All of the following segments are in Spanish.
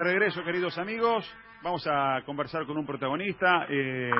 Regreso, queridos amigos. Vamos a conversar con un protagonista. Eh,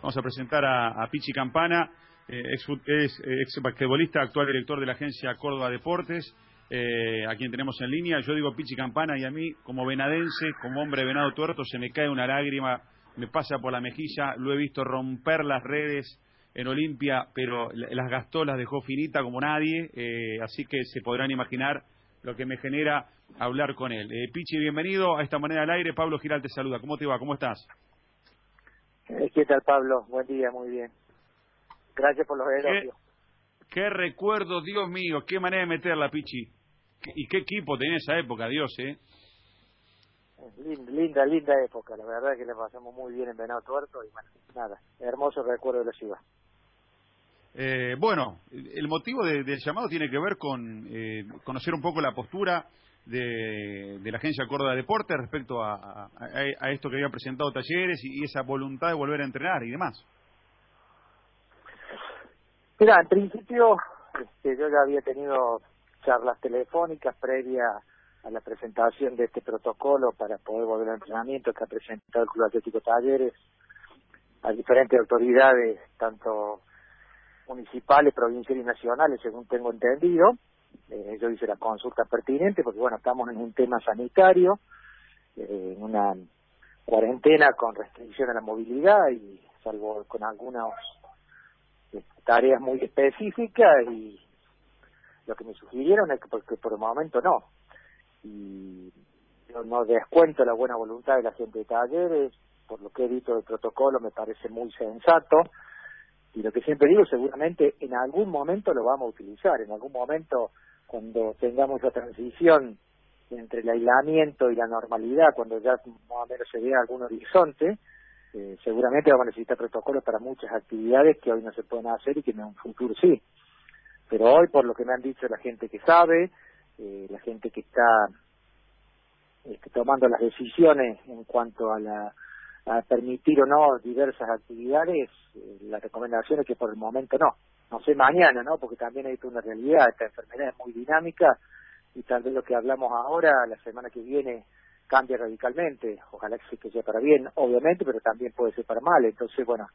vamos a presentar a, Pichi Campana, eh, eh, ex basquetbolista, actual director de la agencia Córdoba Deportes, eh, a quien tenemos en línea. Yo digo Pichi Campana y a mí, como venadense, como hombre venado tuerto, se me cae una lágrima, me pasa por la mejilla. Lo he visto romper las redes en Olimpia, pero las gastó, las dejó finita como nadie. Eh, así que se podrán imaginar lo que me genera hablar con él. Eh, Pichi, bienvenido a esta moneda al aire. Pablo Giral te saluda. ¿Cómo te va? ¿Cómo estás? Eh, ¿Qué tal, Pablo? Buen día, muy bien. Gracias por los elogios. ¿Qué, qué recuerdo, Dios mío, qué manera de meterla, Pichi. ¿Y qué equipo tenía esa época, Dios, eh? Linda, linda, linda época. La verdad que le pasamos muy bien en Venado Tuerto y bueno, nada, hermoso recuerdo de la ciudad. Eh, bueno, el motivo de, del llamado tiene que ver con eh, conocer un poco la postura de, de la Agencia Córdoba Deporte respecto a, esto que había presentado Talleres y, esa voluntad de volver a entrenar y demás. Mira, en principio este, yo ya había tenido charlas telefónicas previas a la presentación de este protocolo para poder volver al entrenamiento que ha presentado el Club Atlético Talleres a diferentes autoridades, tanto municipales, provinciales y nacionales, según tengo entendido. Eh, yo hice la consulta pertinente porque, bueno, estamos en un tema sanitario, eh, en una cuarentena con restricción a la movilidad y salvo con algunas eh, tareas muy específicas y lo que me sugirieron es que porque por el momento no. Y yo no descuento la buena voluntad de la gente de talleres, por lo que he visto del protocolo me parece muy sensato y lo que siempre digo, seguramente en algún momento lo vamos a utilizar, en algún momento cuando tengamos la transición entre el aislamiento y la normalidad, cuando ya más o menos se vea algún horizonte, eh, seguramente vamos a necesitar protocolos para muchas actividades que hoy no se pueden hacer y que en un futuro sí. Pero hoy, por lo que me han dicho la gente que sabe, eh, la gente que está este, tomando las decisiones en cuanto a la a permitir o no diversas actividades, eh, la recomendación es que por el momento no. No sé mañana, ¿no? Porque también hay una realidad, esta enfermedad es muy dinámica y tal vez lo que hablamos ahora, la semana que viene, cambia radicalmente. Ojalá que sea para bien, obviamente, pero también puede ser para mal. Entonces, bueno,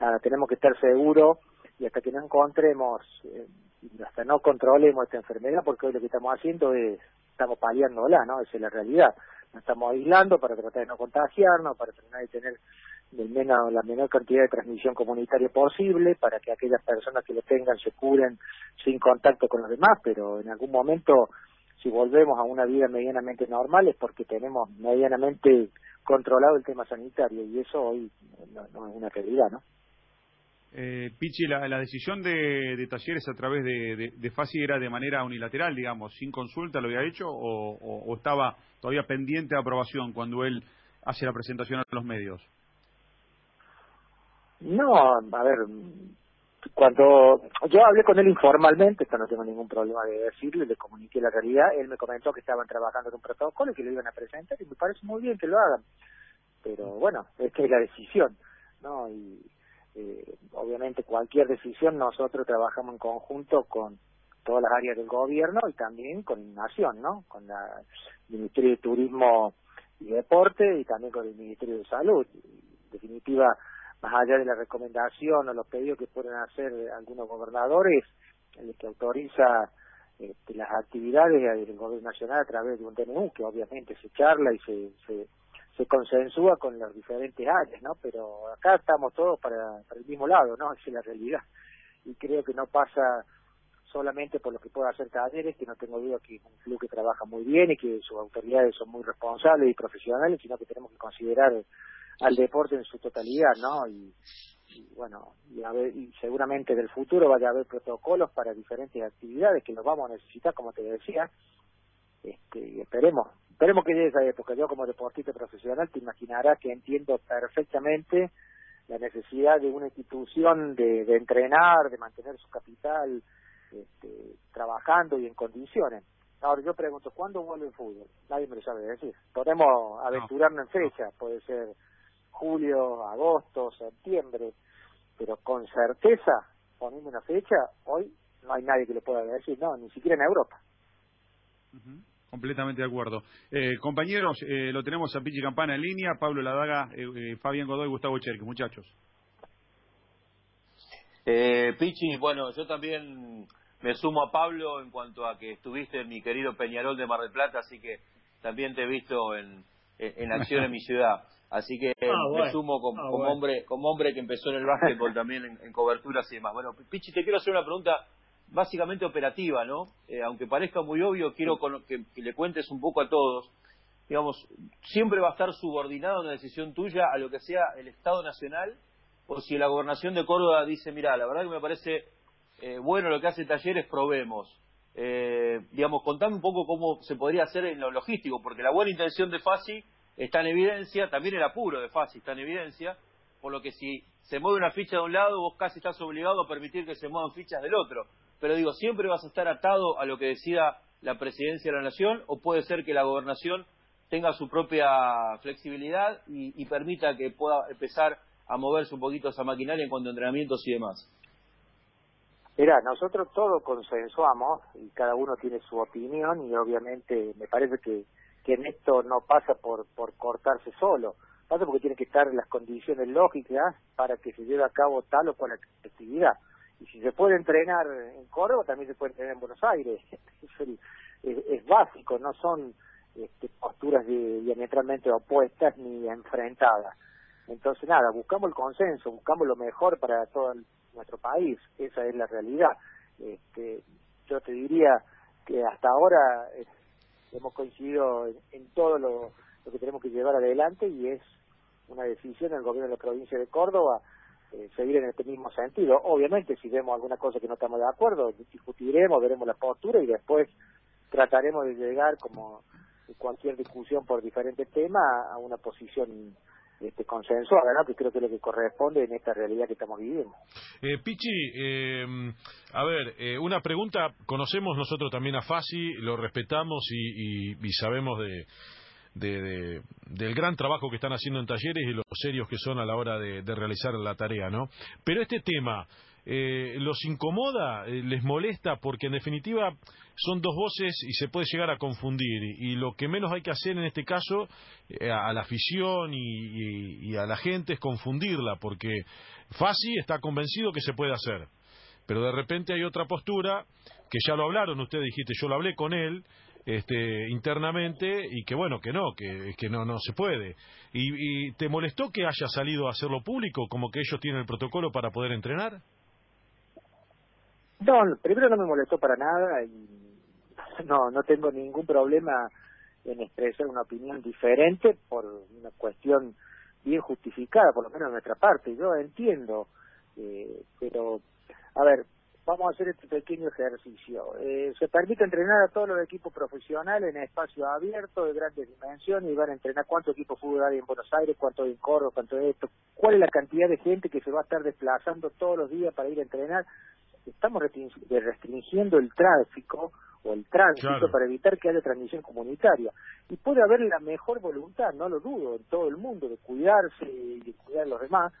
nada, tenemos que estar seguros y hasta que no encontremos, eh, hasta no controlemos esta enfermedad, porque hoy lo que estamos haciendo es, estamos paliándola, ¿no? Esa es la realidad nos estamos aislando para tratar de no contagiarnos, para tratar de tener el menos, la menor cantidad de transmisión comunitaria posible, para que aquellas personas que lo tengan se curen sin contacto con los demás, pero en algún momento, si volvemos a una vida medianamente normal, es porque tenemos medianamente controlado el tema sanitario, y eso hoy no, no es una realidad, ¿no? Eh, Pichi, la, la decisión de, Talleres a través de, de, de, era de manera unilateral, digamos, sin consulta, ¿lo había hecho o, o, estaba todavía pendiente de aprobación cuando él hace la presentación a los medios? No, a ver, cuando yo hablé con él informalmente, esto no tengo ningún problema de decirle, le comuniqué la realidad, él me comentó que estaban trabajando en un protocolo y que lo iban a presentar y me parece muy bien que lo hagan, pero bueno, es que es la decisión, ¿no? Y eh, obviamente cualquier decisión nosotros trabajamos en conjunto con todas las áreas del gobierno y también con Nación, ¿no? Con la, Ministerio de Turismo y Deporte y también con el Ministerio de Salud. En definitiva, más allá de la recomendación o los pedidos que pueden hacer algunos gobernadores, el que autoriza este, las actividades del gobierno nacional a través de un DNU, que obviamente se charla y se, se se consensúa con las diferentes áreas, ¿no? Pero acá estamos todos para, el mismo lado, ¿no? Esa es la realidad. Y creo que no pasa solamente por lo que pueda hacer Talleres, que no tengo duda que es un club que trabaja muy bien y que sus autoridades son muy responsables y profesionales, sino que tenemos que considerar al deporte en su totalidad, ¿no? Y, y bueno, y, a ver, y seguramente en el futuro vaya a haber protocolos para diferentes actividades que los vamos a necesitar, como te decía, este, esperemos Esperemos que llegue esa época. Yo como deportista profesional te imaginarás que entiendo perfectamente la necesidad de una institución de, de entrenar, de mantener su capital este, trabajando y en condiciones. Ahora yo pregunto, ¿cuándo vuelve el fútbol? Nadie me lo sabe decir. Podemos aventurarnos en fecha, puede ser julio, agosto, septiembre, pero con certeza, poniendo una fecha, hoy no hay nadie que lo pueda decir, no, ni siquiera en Europa. Uh -huh. Completamente de acuerdo. Eh, compañeros, eh, lo tenemos a Pichi Campana en línea, Pablo Ladaga, eh, Fabián Godoy, Gustavo Cherque, muchachos. Pichi, bueno, yo también me sumo a Pablo en cuanto a que estuviste en mi querido Peñarol de Mar del Plata, así que también te he visto en, en acción en mi ciudad. Así que ah, me sumo como, ah, hombre como hombre que empezó en el básquetbol también en, en, coberturas y demás. Bueno, Pichi, te quiero hacer una pregunta básicamente operativa, ¿no? Eh, aunque parezca muy obvio, quiero que, le cuentes un poco a todos. Digamos, siempre va a estar subordinada una decisión tuya a lo que sea el Estado Nacional, o si la gobernación de Córdoba dice, mira, la verdad que me parece eh, bueno lo que hace Talleres, probemos. Eh, digamos, contame un poco cómo se podría hacer en lo logístico, porque la buena intención de Fasi está en evidencia, también el apuro de Fasi está en evidencia, por lo que si se mueve una ficha de un lado, vos casi estás obligado a permitir que se muevan fichas del otro. Pero digo, ¿siempre vas a estar atado a lo que decida la presidencia de la nación o puede ser que la gobernación tenga su propia flexibilidad y, permita que pueda empezar a moverse un poquito esa maquinaria en cuanto a entrenamientos y demás? Mira, nosotros todos consensuamos y cada uno tiene su opinión y obviamente me parece que, que en esto no pasa por, por cortarse solo, pasa porque tiene que estar las condiciones lógicas para que se lleve a cabo tal o cual actividad y si se puede entrenar en Córdoba, también se puede entrenar en Buenos Aires. Es, básico, no son este, posturas diametralmente opuestas ni enfrentadas. Entonces, nada, buscamos el consenso, buscamos lo mejor para todo nuestro país, esa es la realidad. Este, yo te diría que hasta ahora eh, hemos coincidido en, todo lo que tenemos que llevar adelante y es una decisión del gobierno de la provincia de Córdoba eh, seguir en este mismo sentido. Obviamente, si vemos alguna cosa que no estamos de acuerdo, discutiremos, veremos la postura y después trataremos de llegar, como cualquier discusión por diferentes temas, a una posición este, consensuada, ¿no? que creo que es lo que corresponde en esta realidad que estamos viviendo. Eh, Pichi, eh, a ver, eh, una pregunta, conocemos nosotros también a Fasi, lo respetamos y sabemos de, de, del gran trabajo que están haciendo en talleres y los serios que son a la hora de, realizar la tarea, ¿no? Pero este tema, eh, ¿los incomoda? Eh, ¿Les molesta? Porque en definitiva son dos voces y se puede llegar a confundir. Y, lo que menos hay que hacer en este caso eh, a la afición y, y, a la gente es confundirla, porque Fasi está convencido que se puede hacer. Pero de repente hay otra postura que ya lo hablaron, usted dijiste, yo lo hablé con él, este, internamente y que bueno, que no, que, no, no se puede. Y, te molestó que haya salido a hacerlo público, como que ellos tienen el protocolo para poder entrenar? No, primero no me molestó para nada y no, no tengo ningún problema en expresar una opinión diferente por una cuestión bien justificada, por lo menos de nuestra parte. Yo entiendo, eh, pero, a ver, vamos a hacer este pequeño ejercicio. Eh, se permite entrenar a todos los equipos profesionales en espacio abierto de grandes dimensiones y van a entrenar cuántos equipos fútbol hay en Buenos Aires, cuánto hay en Córdoba, cuánto es esto, cuál es la cantidad de gente que se va a estar desplazando todos los días para ir a entrenar. Estamos restringiendo el tráfico o el tránsito para evitar que haya transmisión comunitaria. Y puede haber la mejor voluntad, no lo dudo, en todo el mundo, de cuidarse y de cuidar a los demás,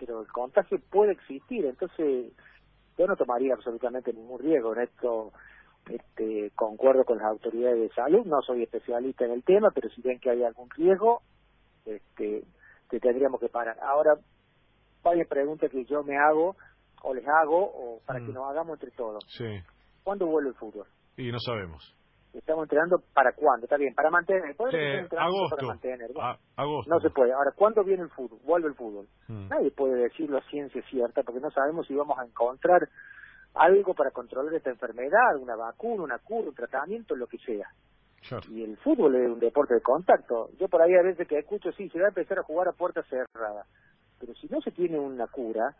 pero el contagio puede existir. Entonces, yo no tomaría absolutamente ningún riesgo en esto. Este, concuerdo con las autoridades de salud, no soy especialista en el tema, pero si ven que hay algún riesgo, este, que tendríamos que parar. Ahora, varias preguntas que yo me hago, o les hago, o para que mm. nos hagamos entre todos. Sí. ¿Cuándo vuelve el fútbol? Y no sabemos. Estamos entrenando para cuándo, está bien, para mantener. agosto. Para mantener, No se puede. Ahora, ¿cuándo viene el fútbol? Vuelve el fútbol. Mm. Nadie puede decirlo a ciencia cierta porque no sabemos si vamos a encontrar algo para controlar esta enfermedad, una vacuna, una cura, un tratamiento, lo que sea. Y el fútbol es un deporte de contacto. Yo por ahí a veces que escucho, sí, se va a empezar a jugar a puerta cerrada. Pero si no se tiene una cura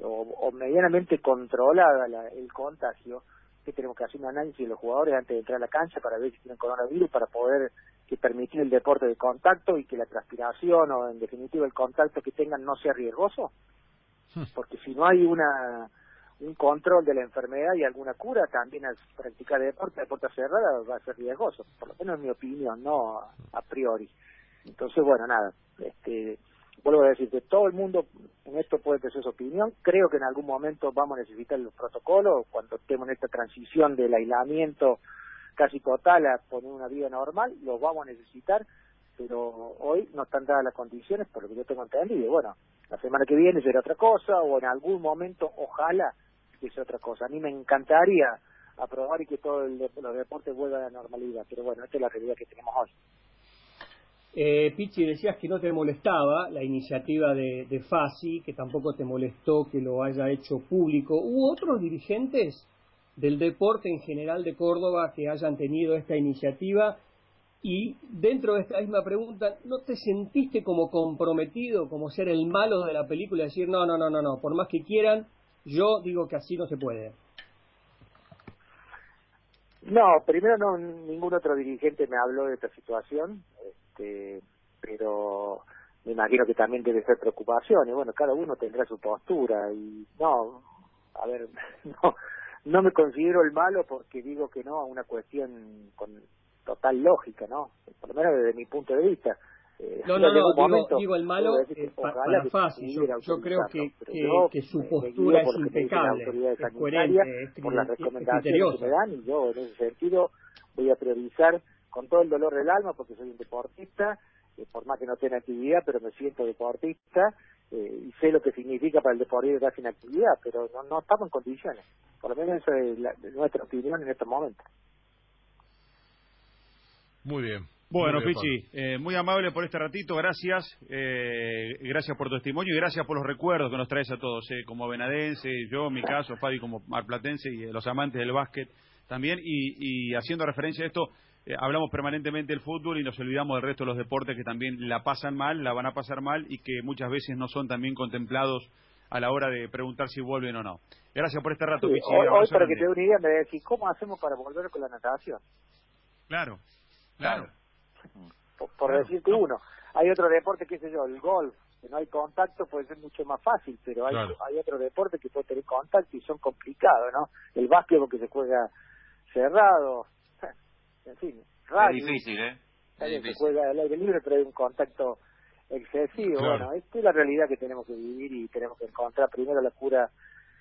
o, medianamente controlada el contagio, que tenemos que hacer un análisis de los jugadores antes de entrar a la cancha para ver si tienen coronavirus, para poder que permitir el deporte de contacto y que la transpiración o en definitiva el contacto que tengan no sea riesgoso. Hmm. Porque si no hay una un control de la enfermedad y alguna cura, también al practicar deporte de puerta cerrada va a ser riesgoso, por lo menos en mi opinión, no a priori. Entonces, bueno, nada, este vuelvo a decir que todo el mundo en esto puede tener su opinión. Creo que en algún momento vamos a necesitar los protocolos cuando estemos en esta transición del aislamiento casi total a poner una vida normal, lo vamos a necesitar, pero hoy no están dadas las condiciones por lo que yo tengo entendido. Bueno, la semana que viene será otra cosa o en algún momento, ojalá, que sea otra cosa. A mí me encantaría aprobar y que todos los deportes vuelvan a la normalidad, pero bueno, esta es la realidad que tenemos hoy. Eh, Pichi, decías que no te molestaba la iniciativa de, de que tampoco te molestó que lo haya hecho público. ¿Hubo otros dirigentes del deporte en general de Córdoba que hayan tenido esta iniciativa? Y dentro de esta misma pregunta, ¿no te sentiste como comprometido, como ser el malo de la película, decir, no, no, no, no, no, por más que quieran, yo digo que así no se puede? No, primero no, ningún otro dirigente me habló de esta situación este, pero me imagino que también debe ser preocupación y bueno, cada uno tendrá su postura y no, a ver, no, no me considero el malo porque digo que no a una cuestión con total lógica, ¿no? Por lo menos desde mi punto de vista. Eh, no, no, no, digo, el malo eh, para fácil. Yo, creo que, que, su postura es impecable, es coherente, es, por las recomendaciones que me dan y yo en ese sentido voy a priorizar con todo el dolor del alma, porque soy un deportista, eh, por más que no tenga actividad, pero me siento deportista eh, y sé lo que significa para el deportista estar sin actividad, pero no, no estamos en condiciones. Por lo menos esa es nuestra opinión en estos momentos. Muy bien. Bueno, Pichi, eh, muy amable por este ratito, gracias. Eh, gracias por tu testimonio y gracias por los recuerdos que nos traes a todos, eh, como venadense, yo en mi caso, Fabi como marplatense y los amantes del básquet también. Y, y haciendo referencia a esto, eh, hablamos permanentemente del fútbol y nos olvidamos del resto de los deportes que también la pasan mal, la van a pasar mal y que muchas veces no son también contemplados a la hora de preguntar si vuelven o no. Gracias por este rato, sí, Hoy, para que te dé una idea, me decís, ¿cómo hacemos para volver con la natación? Claro, claro. Por, decirte uno. Hay otro deporte, qué sé yo, el golf, que no hay contacto, puede ser mucho más fácil, pero hay, hay otro deporte que puede tener contacto y son complicados, ¿no? El básquet que se juega cerrado, en fin, Es difícil, ¿eh? Se juega al aire libre, pero hay un contacto excesivo. Bueno, esta es la realidad que tenemos que vivir y tenemos que encontrar primero la cura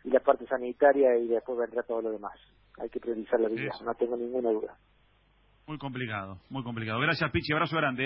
y la parte sanitaria y después vendrá todo lo demás. Hay que priorizar la vida, no tengo ninguna duda. Muy complicado, muy complicado. Gracias, Pichi. Abrazo grande.